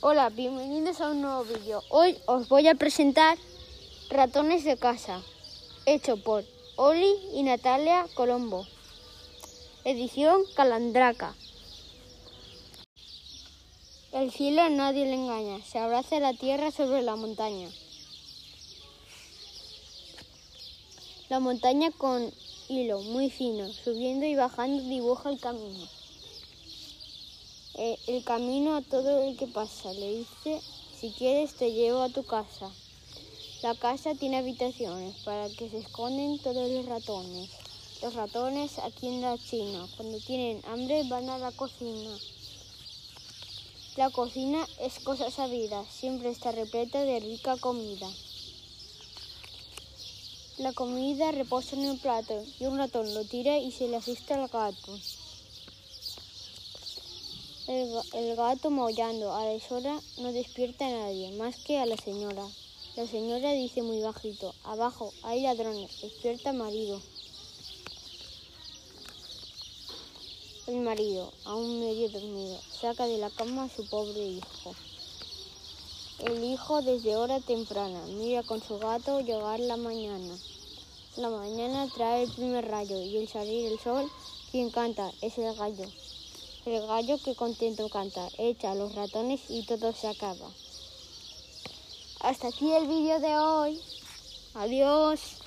Hola, bienvenidos a un nuevo vídeo. Hoy os voy a presentar Ratones de casa, hecho por Oli y Natalia Colombo. Edición Calandraca. El cielo a nadie le engaña, se abraza la tierra sobre la montaña. La montaña con hilo muy fino, subiendo y bajando dibuja el camino. Eh, el camino a todo el que pasa. Le dice, si quieres te llevo a tu casa. La casa tiene habitaciones para que se esconden todos los ratones. Los ratones aquí en la China, cuando tienen hambre van a la cocina. La cocina es cosa sabida, siempre está repleta de rica comida. La comida reposa en el plato y un ratón lo tira y se le asusta al gato. El, gato maullando a deshora no despierta a nadie, más que a la señora. La señora dice muy bajito, abajo, hay ladrones, despierta marido. El marido, aún medio dormido, saca de la cama a su pobre hijo. El hijo desde hora temprana mira con su gato llegar la mañana. La mañana trae el primer rayo y el salir el sol, quien canta es el gallo. El gallo que contento canta, echa a los ratones y todo se acaba. Hasta aquí el vídeo de hoy. Adiós.